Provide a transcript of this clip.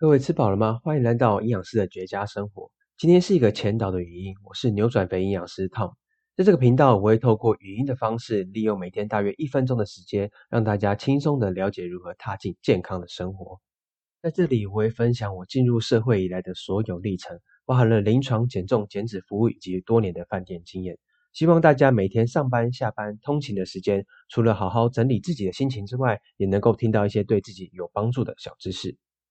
各位吃饱了吗？欢迎来到营养师的绝佳生活。今天是一个前导的语音，我是扭转肥营养师 Tom。在这个频道，我会透过语音的方式，利用每天大约一分钟的时间，让大家轻松的了解如何踏进健康的生活。在这里，我会分享我进入社会以来的所有历程，包含了临床减重、减脂服务以及多年的饭店经验。希望大家每天上班、下班、通勤的时间，除了好好整理自己的心情之外，也能够听到一些对自己有帮助的小知识。